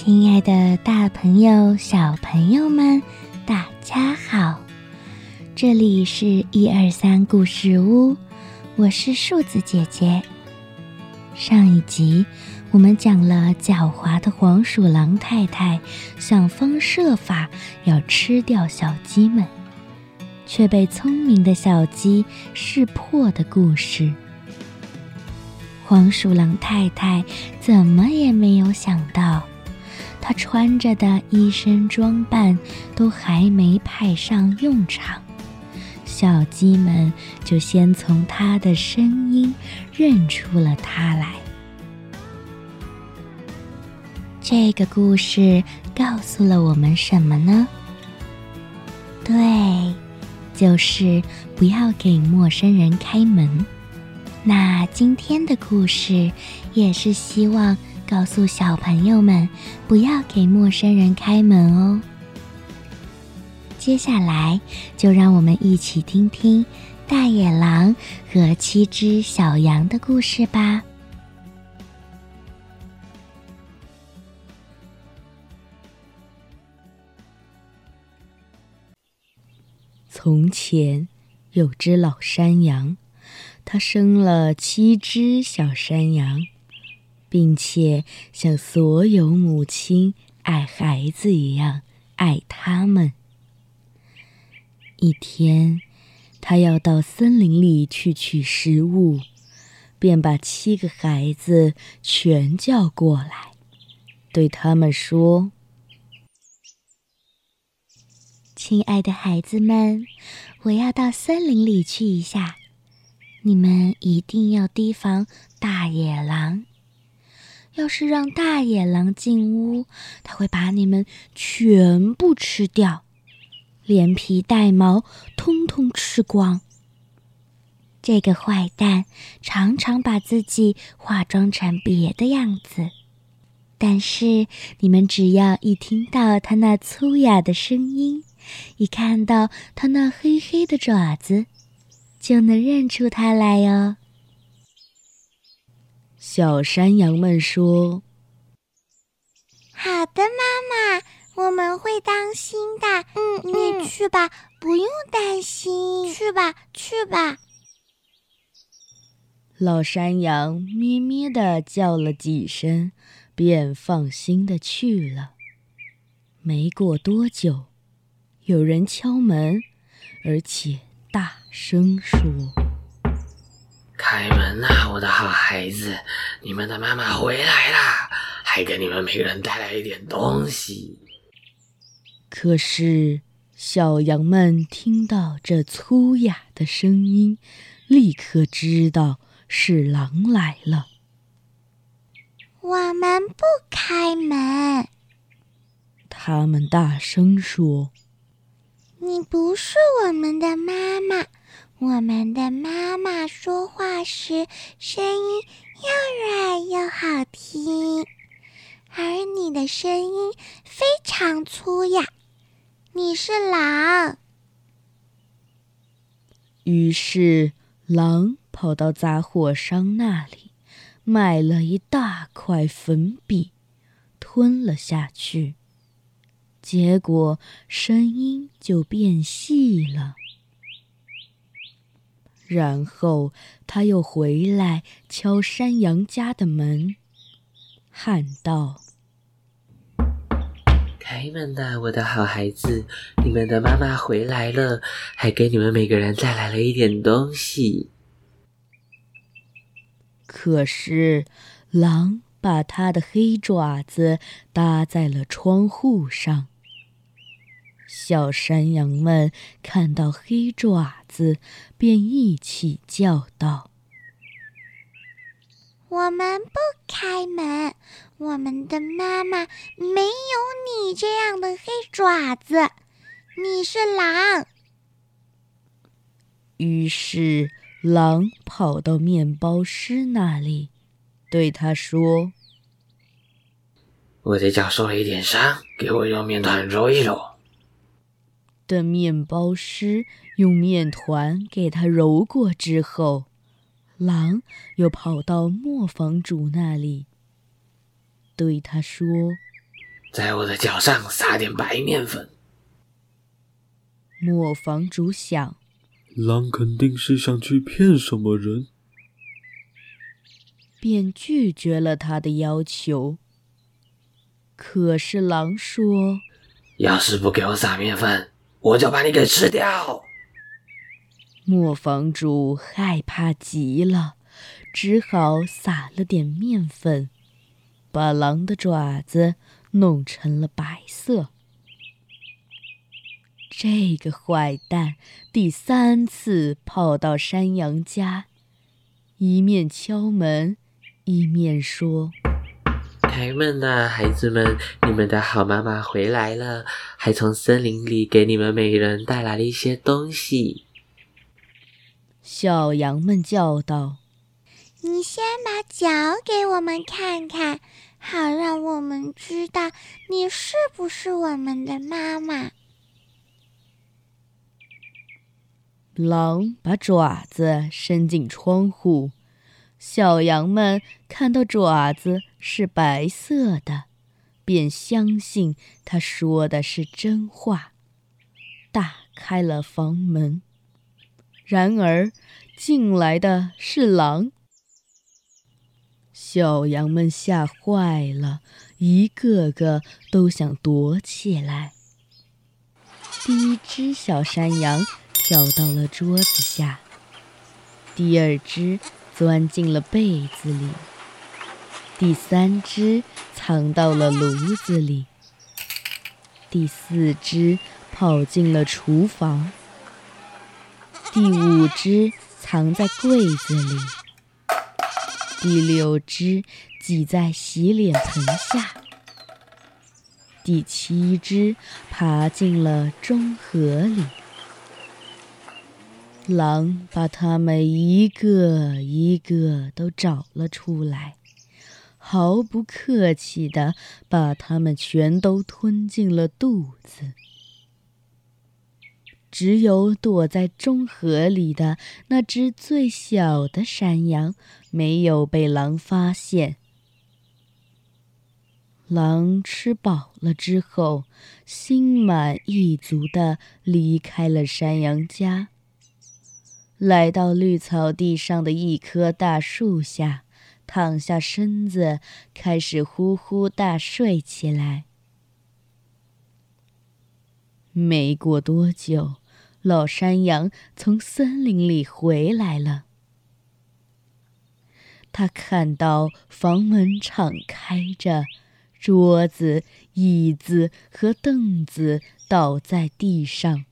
亲爱的，大朋友、小朋友们，大家好！这里是一二三故事屋，我是树子姐姐。上一集我们讲了狡猾的黄鼠狼太太想方设法要吃掉小鸡们，却被聪明的小鸡识破的故事。黄鼠狼太太怎么也没有想到。他穿着的一身装扮都还没派上用场，小鸡们就先从他的声音认出了他来。这个故事告诉了我们什么呢？对，就是不要给陌生人开门。那今天的故事也是希望。告诉小朋友们，不要给陌生人开门哦。接下来，就让我们一起听听大野狼和七只小羊的故事吧。从前有只老山羊，它生了七只小山羊。并且像所有母亲爱孩子一样爱他们。一天，他要到森林里去取食物，便把七个孩子全叫过来，对他们说：“亲爱的孩子们，我要到森林里去一下，你们一定要提防大野狼。”要是让大野狼进屋，他会把你们全部吃掉，连皮带毛通通吃光。这个坏蛋常常把自己化妆成别的样子，但是你们只要一听到他那粗哑的声音，一看到他那黑黑的爪子，就能认出他来哟。小山羊们说：“好的，妈妈，我们会当心的。嗯，你去吧，不用担心。去吧，去吧。”老山羊咩咩的叫了几声，便放心的去了。没过多久，有人敲门，而且大声说。开门呐，我的好孩子！你们的妈妈回来啦，还给你们每个人带来一点东西。可是小羊们听到这粗哑的声音，立刻知道是狼来了。我们不开门！他们大声说：“你不是我们的妈妈。”我们的妈妈说话时声音又软又好听，而你的声音非常粗哑。你是狼。于是狼跑到杂货商那里，买了一大块粉笔，吞了下去。结果声音就变细了。然后他又回来敲山羊家的门，喊道：“开门呐，我的好孩子！你们的妈妈回来了，还给你们每个人带来了一点东西。”可是狼把他的黑爪子搭在了窗户上。小山羊们看到黑爪子，便一起叫道：“我们不开门！我们的妈妈没有你这样的黑爪子，你是狼。”于是狼跑到面包师那里，对他说：“我的脚受了一点伤，给我用面团揉一揉。”的面包师用面团给他揉过之后，狼又跑到磨坊主那里，对他说：“在我的脚上撒点白面粉。”磨坊主想，狼肯定是想去骗什么人，便拒绝了他的要求。可是狼说：“要是不给我撒面粉。”我就把你给吃掉！磨坊主害怕极了，只好撒了点面粉，把狼的爪子弄成了白色。这个坏蛋第三次跑到山羊家，一面敲门，一面说。开门呐，孩子们！你们的好妈妈回来了，还从森林里给你们每人带来了一些东西。小羊们叫道：“你先把脚给我们看看，好让我们知道你是不是我们的妈妈。”狼把爪子伸进窗户。小羊们看到爪子是白色的，便相信他说的是真话，打开了房门。然而，进来的是狼。小羊们吓坏了，一个个都想躲起来。第一只小山羊跳到了桌子下，第二只。钻进了被子里，第三只藏到了炉子里，第四只跑进了厨房，第五只藏在柜子里，第六只挤在洗脸盆下，第七只爬进了中盒里。狼把它们一个一个都找了出来，毫不客气地把它们全都吞进了肚子。只有躲在中河里的那只最小的山羊没有被狼发现。狼吃饱了之后，心满意足地离开了山羊家。来到绿草地上的一棵大树下，躺下身子，开始呼呼大睡起来。没过多久，老山羊从森林里回来了。他看到房门敞开着，桌子、椅子和凳子倒在地上。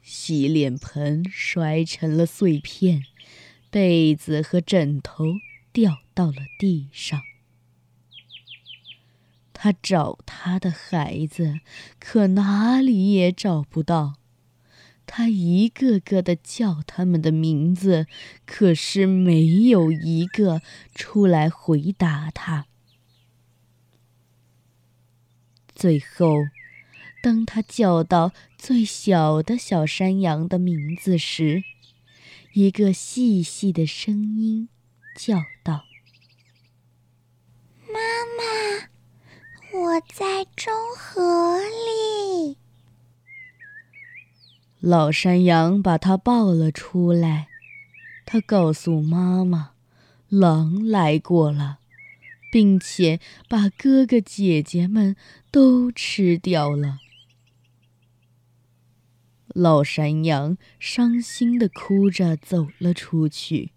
洗脸盆摔成了碎片，被子和枕头掉到了地上。他找他的孩子，可哪里也找不到。他一个个的叫他们的名字，可是没有一个出来回答他。最后。当他叫到最小的小山羊的名字时，一个细细的声音叫道：“妈妈，我在中河里。”老山羊把它抱了出来，它告诉妈妈：“狼来过了，并且把哥哥姐姐们都吃掉了。”老山羊伤心地哭着走了出去，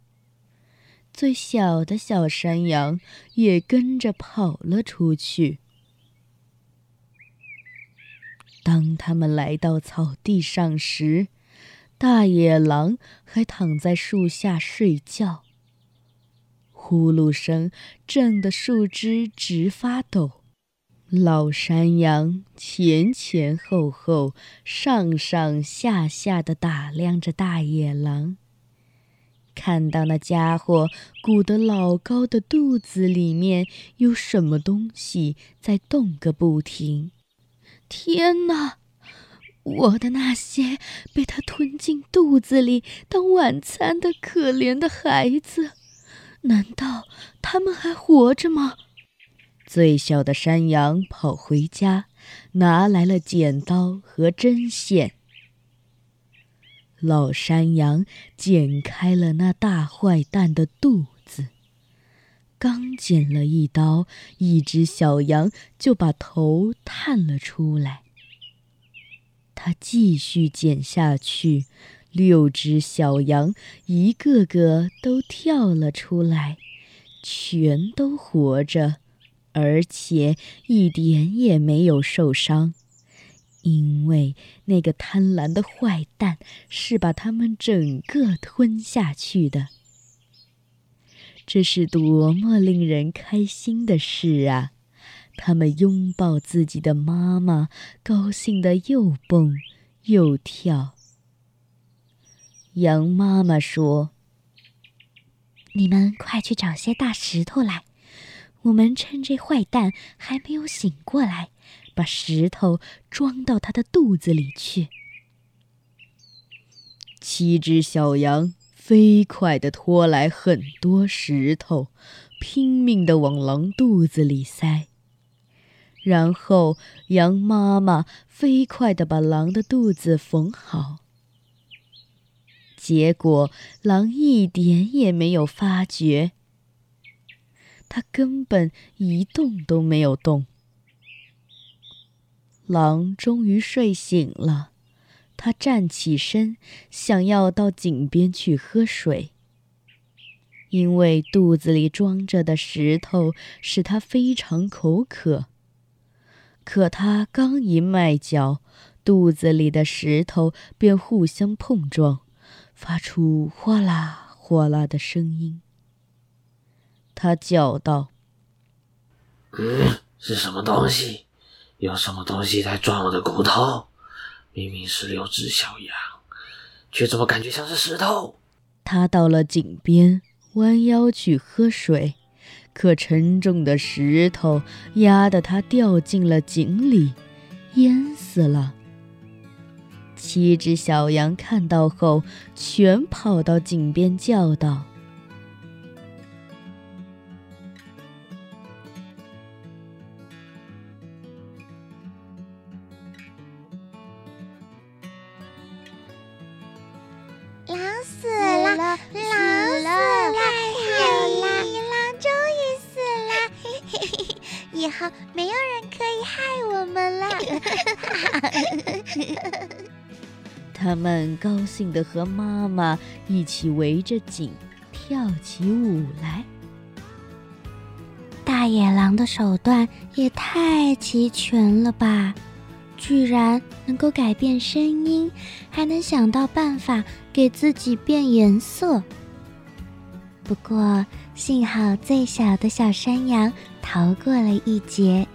最小的小山羊也跟着跑了出去。当他们来到草地上时，大野狼还躺在树下睡觉，呼噜声震得树枝直发抖。老山羊前前后后、上上下下的打量着大野狼，看到那家伙鼓得老高的肚子里面有什么东西在动个不停。天哪！我的那些被他吞进肚子里当晚餐的可怜的孩子，难道他们还活着吗？最小的山羊跑回家，拿来了剪刀和针线。老山羊剪开了那大坏蛋的肚子，刚剪了一刀，一只小羊就把头探了出来。他继续剪下去，六只小羊一个个都跳了出来，全都活着，而且一点也没有受伤。因为那个贪婪的坏蛋是把他们整个吞下去的，这是多么令人开心的事啊！他们拥抱自己的妈妈，高兴的又蹦又跳。羊妈妈说：“你们快去找些大石头来，我们趁这坏蛋还没有醒过来。”把石头装到他的肚子里去。七只小羊飞快地拖来很多石头，拼命地往狼肚子里塞。然后羊妈妈飞快地把狼的肚子缝好。结果狼一点也没有发觉，它根本一动都没有动。狼终于睡醒了，他站起身，想要到井边去喝水。因为肚子里装着的石头使他非常口渴。可他刚一迈脚，肚子里的石头便互相碰撞，发出哗啦哗啦的声音。他叫道：“嗯，是什么东西？”有什么东西在撞我的骨头？明明是六只小羊，却怎么感觉像是石头？他到了井边，弯腰去喝水，可沉重的石头压得他掉进了井里，淹死了。七只小羊看到后，全跑到井边叫道。以后没有人可以害我们了。他们高兴地和妈妈一起围着井跳起舞来。大野狼的手段也太齐全了吧！居然能够改变声音，还能想到办法给自己变颜色。不过幸好最小的小山羊。逃过了一劫，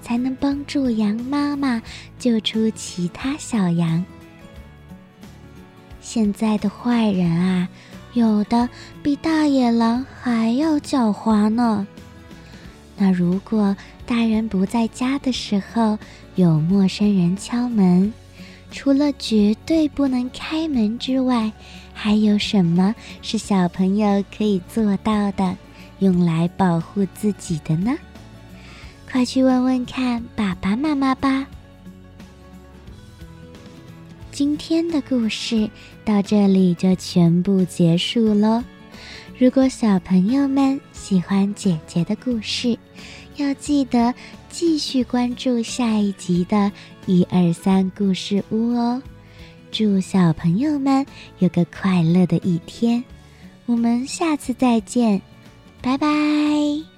才能帮助羊妈妈救出其他小羊。现在的坏人啊，有的比大野狼还要狡猾呢。那如果大人不在家的时候，有陌生人敲门，除了绝对不能开门之外，还有什么是小朋友可以做到的？用来保护自己的呢？快去问问看爸爸妈妈吧。今天的故事到这里就全部结束喽。如果小朋友们喜欢姐姐的故事，要记得继续关注下一集的一二三故事屋哦。祝小朋友们有个快乐的一天，我们下次再见。拜拜。